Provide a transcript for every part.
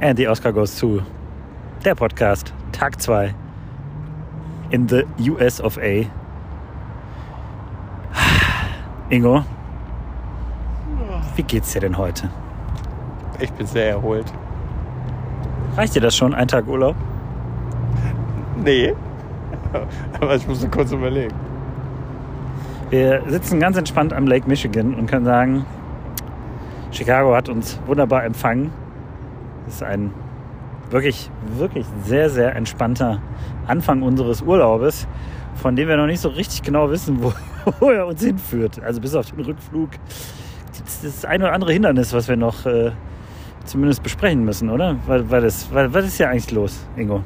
And the Oscar goes to der Podcast, Tag 2 in the US of A. Ingo, wie geht's dir denn heute? Ich bin sehr erholt. Reicht dir das schon, ein Tag Urlaub? Nee. Aber ich musste kurz überlegen. Wir sitzen ganz entspannt am Lake Michigan und können sagen, Chicago hat uns wunderbar empfangen. Das ist ein wirklich, wirklich sehr, sehr entspannter Anfang unseres Urlaubes, von dem wir noch nicht so richtig genau wissen, wo, wo er uns hinführt. Also bis auf den Rückflug. Das ist das ein oder andere Hindernis, was wir noch äh, zumindest besprechen müssen, oder? Weil das, weil, was ist ja eigentlich los, Ingo?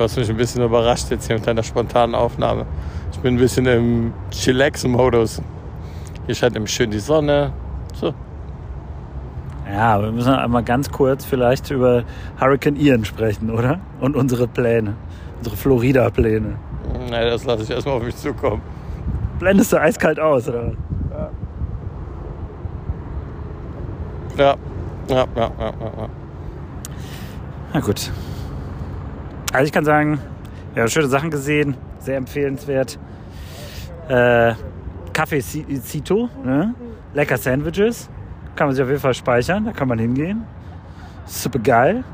Du hast mich ein bisschen überrascht jetzt hier mit deiner spontanen Aufnahme. Ich bin ein bisschen im Chillax-Modus. Hier scheint nämlich schön die Sonne. So. Ja, wir müssen einmal ganz kurz vielleicht über Hurricane Ian sprechen, oder? Und unsere Pläne. Unsere Florida-Pläne. Nein, das lasse ich erstmal auf mich zukommen. Blendest du eiskalt aus, oder? Ja. Ja, ja, ja, ja. ja. Na gut. Also ich kann sagen, wir haben schöne Sachen gesehen, sehr empfehlenswert. Äh, Kaffee Cito, ne? lecker Sandwiches, kann man sich auf jeden Fall speichern, da kann man hingehen. Super geil.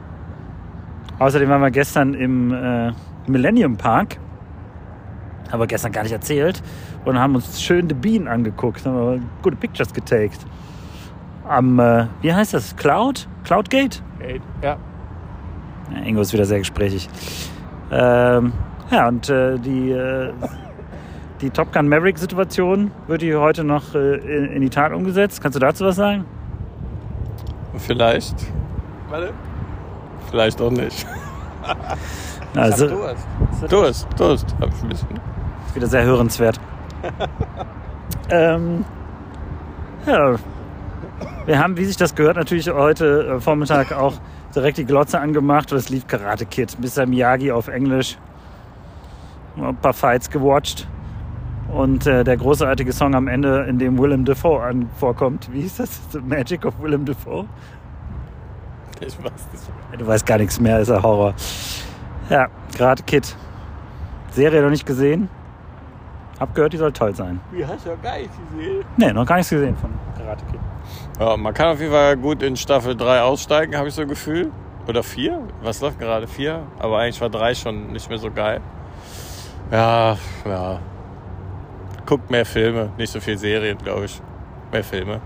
Außerdem waren wir gestern im äh, Millennium Park, haben wir gestern gar nicht erzählt, und haben uns schön die Bienen angeguckt, haben gute Pictures getaked. Am, äh, wie heißt das, Cloud? Cloudgate? Ey, Ja. Ingo ist wieder sehr gesprächig. Ähm, ja, und äh, die, äh, die Top Gun Maverick-Situation wird hier heute noch äh, in, in die Tat umgesetzt. Kannst du dazu was sagen? Vielleicht. Warte. Vielleicht auch nicht. Also, Durst. Durst, Durst. Hab ich ein bisschen. wieder sehr hörenswert. ähm, ja, wir haben, wie sich das gehört, natürlich heute äh, Vormittag auch direkt die Glotze angemacht und es lief Karate Kid. Mr. Miyagi auf Englisch. Ein paar Fights gewatcht. Und äh, der großartige Song am Ende, in dem Willem Dafoe an, vorkommt. Wie hieß das? The Magic of Willem Dafoe? Ich weiß nicht. Du weißt gar nichts mehr, ist ein Horror. Ja, Karate Kid. Serie noch nicht gesehen. Hab gehört, die soll toll sein. Wie hast du ja gar nicht gesehen? Nee, noch gar nichts gesehen von Karate Kid. Ja, man kann auf jeden Fall gut in Staffel 3 aussteigen, habe ich so ein Gefühl. Oder 4? Was läuft gerade? 4? Aber eigentlich war 3 schon nicht mehr so geil. Ja, ja. Guckt mehr Filme, nicht so viel Serien, glaube ich. Mehr Filme.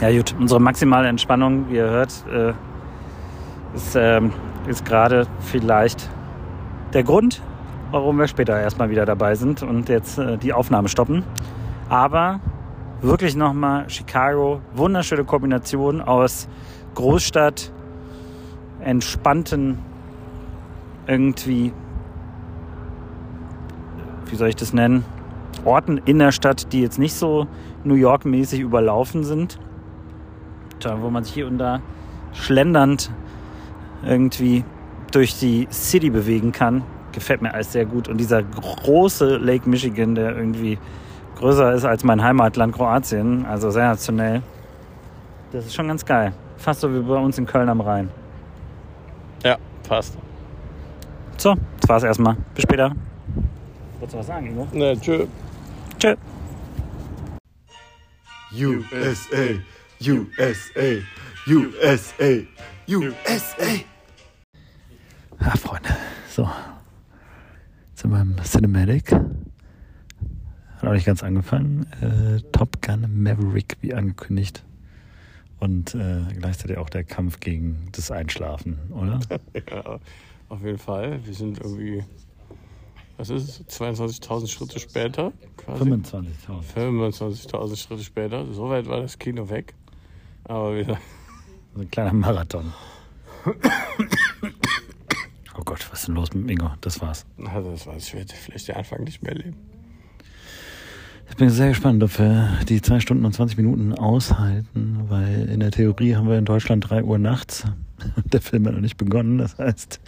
Ja gut, unsere maximale Entspannung, wie ihr hört, äh, ist, ähm, ist gerade vielleicht der Grund, warum wir später erstmal wieder dabei sind und jetzt äh, die Aufnahme stoppen. Aber wirklich nochmal Chicago, wunderschöne Kombination aus Großstadt, entspannten irgendwie, wie soll ich das nennen, Orten in der Stadt, die jetzt nicht so New York-mäßig überlaufen sind, wo man sich hier und da schlendernd irgendwie durch die City bewegen kann. Gefällt mir alles sehr gut. Und dieser große Lake Michigan, der irgendwie größer ist als mein Heimatland Kroatien, also sensationell. Das ist schon ganz geil. Fast so wie bei uns in Köln am Rhein. Ja, passt. So, das war's erstmal. Bis später. Wolltest du was sagen, Ingo? Ne, tschö. Tschö. USA, USA, USA, USA. Ja, Freunde. So. Wir im Cinematic. Hat auch nicht ganz angefangen. Äh, Top Gun Maverick, wie angekündigt. Und äh, gleichzeitig auch der Kampf gegen das Einschlafen, oder? Ja, auf jeden Fall. Wir sind irgendwie, was ist es, 22.000 Schritte später? Quasi. 25.000. 25.000 Schritte später. So weit war das Kino weg. Aber wieder. So ein kleiner Marathon. Was ist denn los mit Ingo? Das war's. Also das weiß ich, werde vielleicht den Anfang nicht mehr leben. Ich bin sehr gespannt, ob wir die 2 Stunden und 20 Minuten aushalten, weil in der Theorie haben wir in Deutschland 3 Uhr nachts. Der Film hat noch nicht begonnen, das heißt,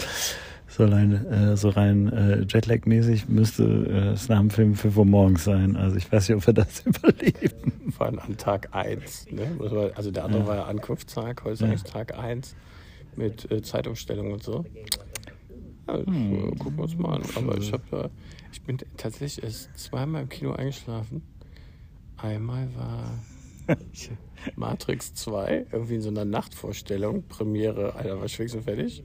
So allein, äh, so rein äh, Jetlag-mäßig müsste äh, es nach dem Film 5 Uhr morgens sein. Also ich weiß nicht, ob wir das überleben. Vor allem an Tag 1. Ne? Also der andere war ja Ankunftstag, heute ist eigentlich Tag 1 mit äh, Zeitumstellung und so. Ja, das, äh, gucken wir uns mal an. Aber ich habe da, ich bin tatsächlich erst zweimal im Kino eingeschlafen. Einmal war Matrix 2, irgendwie in so einer Nachtvorstellung, Premiere, Alter, war ich fix und fertig.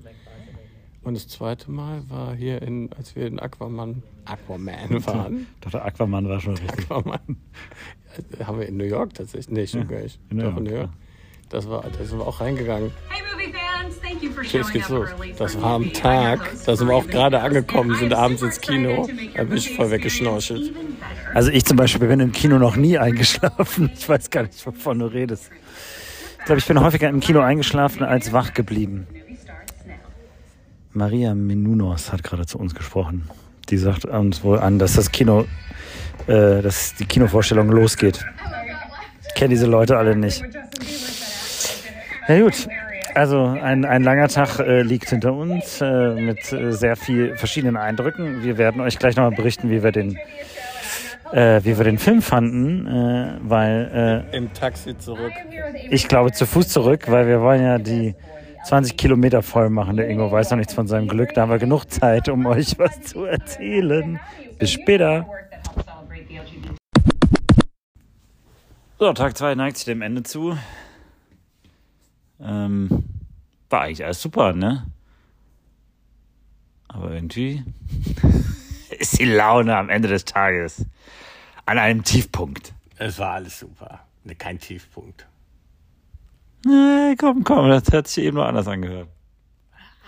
Und das zweite Mal war hier in, als wir in Aquaman, Aquaman waren. Doch der Aquaman war schon richtig. Aquaman. Ja, haben wir in New York tatsächlich? Nee, stimmt gar nicht. in New Doch, York, in New York. Das war, da sind wir auch reingegangen. Hey showing geht's los. Das war am Tag. Da sind wir auch gerade angekommen, and sind abends ins Kino. Da bin ich voll weggeschnorchelt. Also ich zum Beispiel bin im Kino noch nie eingeschlafen. Ich weiß gar nicht, wovon du redest. Ich glaube, ich bin häufiger im Kino eingeschlafen als wach geblieben. Maria Menunos hat gerade zu uns gesprochen. Die sagt uns wohl an, dass das Kino, äh, dass die Kinovorstellung losgeht. Ich kenne diese Leute alle nicht. Ja gut, also ein, ein langer Tag äh, liegt hinter uns äh, mit äh, sehr viel verschiedenen Eindrücken. Wir werden euch gleich nochmal berichten, wie wir den, äh, wie wir den Film fanden, äh, weil Im Taxi zurück. äh, ich glaube zu Fuß zurück, weil wir wollen ja die 20 Kilometer voll machen. Der Ingo weiß noch nichts von seinem Glück. Da haben wir genug Zeit, um euch was zu erzählen. Bis später. So, Tag 2 neigt sich dem Ende zu. Ähm, war eigentlich alles super, ne? Aber irgendwie ist die Laune am Ende des Tages an einem Tiefpunkt. Es war alles super. Ne, Kein Tiefpunkt. Nee, komm, komm, das hat sich eben nur anders angehört.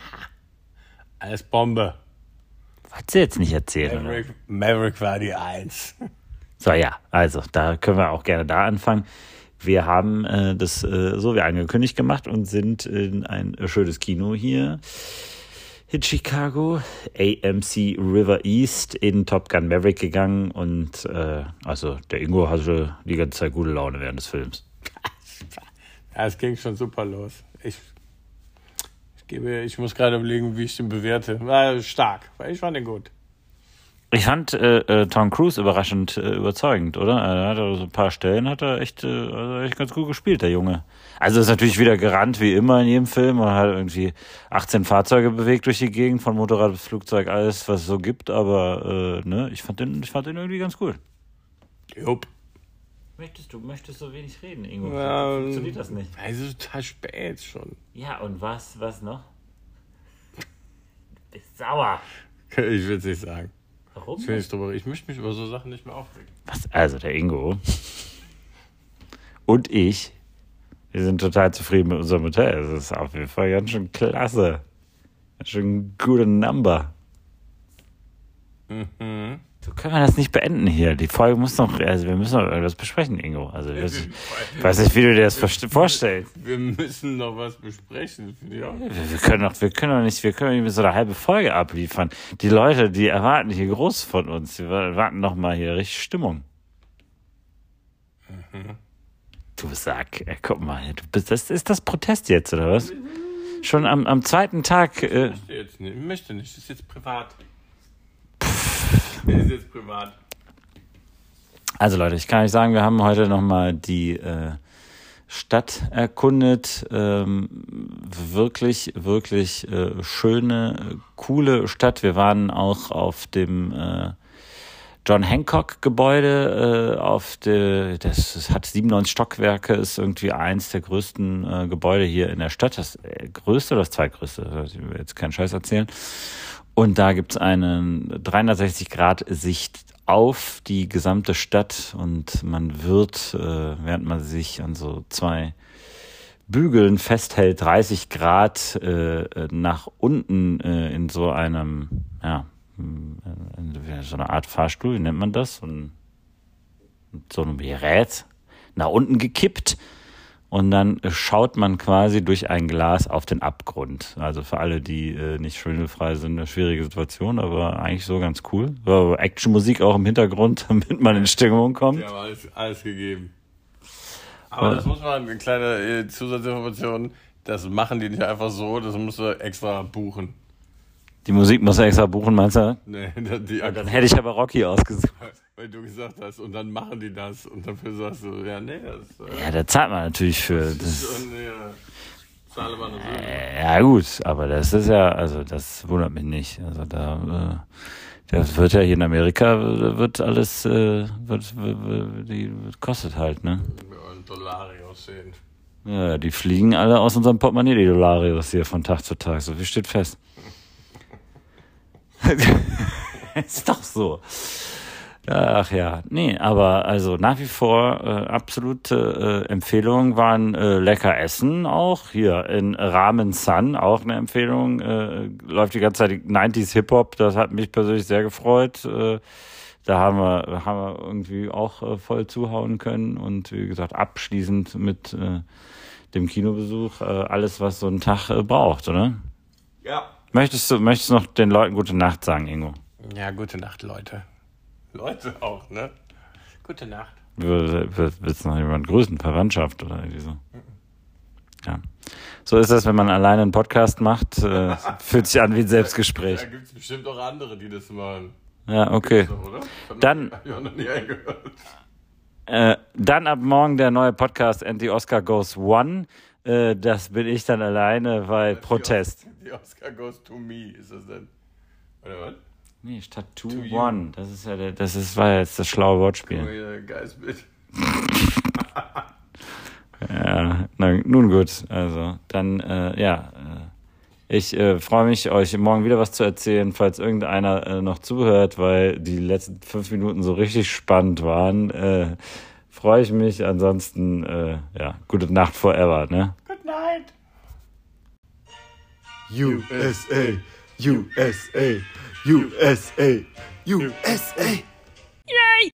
Alles Bombe. Wolltest du jetzt nicht erzählen? Maverick, Maverick war die Eins. So, ja, also, da können wir auch gerne da anfangen. Wir haben äh, das äh, so wie angekündigt gemacht und sind in ein schönes Kino hier in Chicago, AMC River East in Top Gun Maverick gegangen und äh, also der Ingo hatte die ganze Zeit gute Laune während des Films. Ja, es ging schon super los. Ich, ich gebe, ich muss gerade überlegen, wie ich den bewerte. War stark. Ich fand den gut. Ich fand äh, äh, Tom Cruise überraschend äh, überzeugend, oder? Er hat so ein paar Stellen hat er echt, äh, also echt ganz gut gespielt, der Junge. Also ist natürlich wieder gerannt wie immer in jedem Film und hat irgendwie 18 Fahrzeuge bewegt durch die Gegend, von Motorrad bis Flugzeug, alles was es so gibt. Aber äh, ne, ich fand den, ich fand den irgendwie ganz cool. Jupp. Möchtest du möchtest so wenig reden, Ingo? Ja, Funktioniert das nicht? Also total spät schon. Ja und was, was noch? Du bist sauer. Ich will es nicht sagen. Warum? Ich, will nicht drüber, ich möchte mich über so Sachen nicht mehr aufregen. Was? Also der Ingo und ich, wir sind total zufrieden mit unserem Hotel. Es ist auf jeden Fall ganz schön klasse. Ganz schön gute Number. Mhm. So können wir das nicht beenden hier. Die Folge muss noch, also wir müssen noch irgendwas besprechen, Ingo. Also ich weiß, ich weiß nicht, wie du dir das vorstellst. Wir müssen noch was besprechen. auch. Wir wir können doch, wir können doch nicht, wir können nicht so eine halbe Folge abliefern. Die Leute, die erwarten hier groß von uns. Die erwarten noch mal hier richtig Stimmung. Du Sack, ey, guck mal, du bist, das ist das Protest jetzt oder was? Schon am, am zweiten Tag. Äh, Ich möchte jetzt nicht. Ich möchte nicht. Das ist jetzt privat. Das ist jetzt privat. also Leute, ich kann euch sagen, wir haben heute noch mal die äh, Stadt erkundet. Ähm, wirklich, wirklich äh, schöne, coole Stadt. Wir waren auch auf dem äh, John Hancock Gebäude äh, auf der, das, das hat 97 Stockwerke, ist irgendwie eins der größten äh, Gebäude hier in der Stadt. Das äh, größte oder das zweitgrößte? Ich will jetzt keinen Scheiß erzählen. Und da gibt's eine 360-Grad-Sicht auf die gesamte Stadt und man wird, äh, während man sich an so zwei Bügeln festhält, 30 Grad äh, nach unten äh, in so einem, ja, so eine Art Fahrstuhl, wie nennt man das? Und so einem Gerät nach unten gekippt und dann schaut man quasi durch ein Glas auf den Abgrund. Also für alle, die äh, nicht schwindelfrei sind, eine schwierige Situation, aber eigentlich so ganz cool. So, Actionmusik auch im Hintergrund, damit man in Stimmung kommt. Haben alles, alles gegeben. Aber das muss man, eine kleine äh, Zusatzinformation, das machen die nicht einfach so, das musst du extra buchen. Die Musik muss er extra buchen, meinst du? Nee, dann, die Dann hätte ich aber Rocky ausgesucht. weil du gesagt hast, und dann machen die das und dafür sagst du, ja, nee, das äh, Ja, da zahlt man natürlich für. ist Das, schon, ja, Summe. ja, gut, aber das ist ja, also das wundert mich nicht. Also da, äh, das wird ja hier in Amerika, wird alles, äh, wird, wird, wird, die, kostet halt, ne? Ja, Dollarios sehen. Ja, die fliegen alle aus unserem Portemonnaie, die Dolarios hier von Tag zu Tag. So viel steht fest. ist doch so. Ach ja, nee, aber also nach wie vor äh, absolute äh, Empfehlung waren äh, lecker essen auch. Hier in Ramen Sun auch eine Empfehlung. Äh, läuft die ganze Zeit 90s Hip-Hop, das hat mich persönlich sehr gefreut. Äh, da haben wir, haben wir irgendwie auch äh, voll zuhauen können und wie gesagt, abschließend mit äh, dem Kinobesuch äh, alles, was so ein Tag äh, braucht, oder? Ja. Möchtest du, möchtest du noch den Leuten gute Nacht sagen, Ingo? Ja, gute Nacht, Leute. Leute auch, ne? Gute Nacht. Will- will- Willst du noch jemand grüßen? Verwandtschaft oder irgendwie so? Ja. So ist das, wenn man alleine einen Podcast macht. Äh, fühlt sich an wie ein Selbstgespräch. Da gibt es bestimmt auch andere, die das machen. Ja, okay. Dann- noch nie eingehört. Äh, dann ab morgen der neue Podcast Anti-Oscar Goes One. Äh, das bin ich dann alleine bei Protest. Die Oscar goes to me, ist das denn? Oder was? Nee, statt Two To you. One. Das ist ja der, das ist, war ja jetzt das schlaue Wortspiel. Oh, ja, geiles Bild. Ja, na, nun gut. Also, dann, äh, ja. Äh, ich äh, freue mich, euch morgen wieder was zu erzählen, falls irgendeiner äh, noch zuhört, weil die letzten fünf Minuten so richtig spannend waren. Äh, freue ich mich. Ansonsten, äh, ja, gute Nacht forever, ne? Good night. USA, USA, USA, USA. Yay!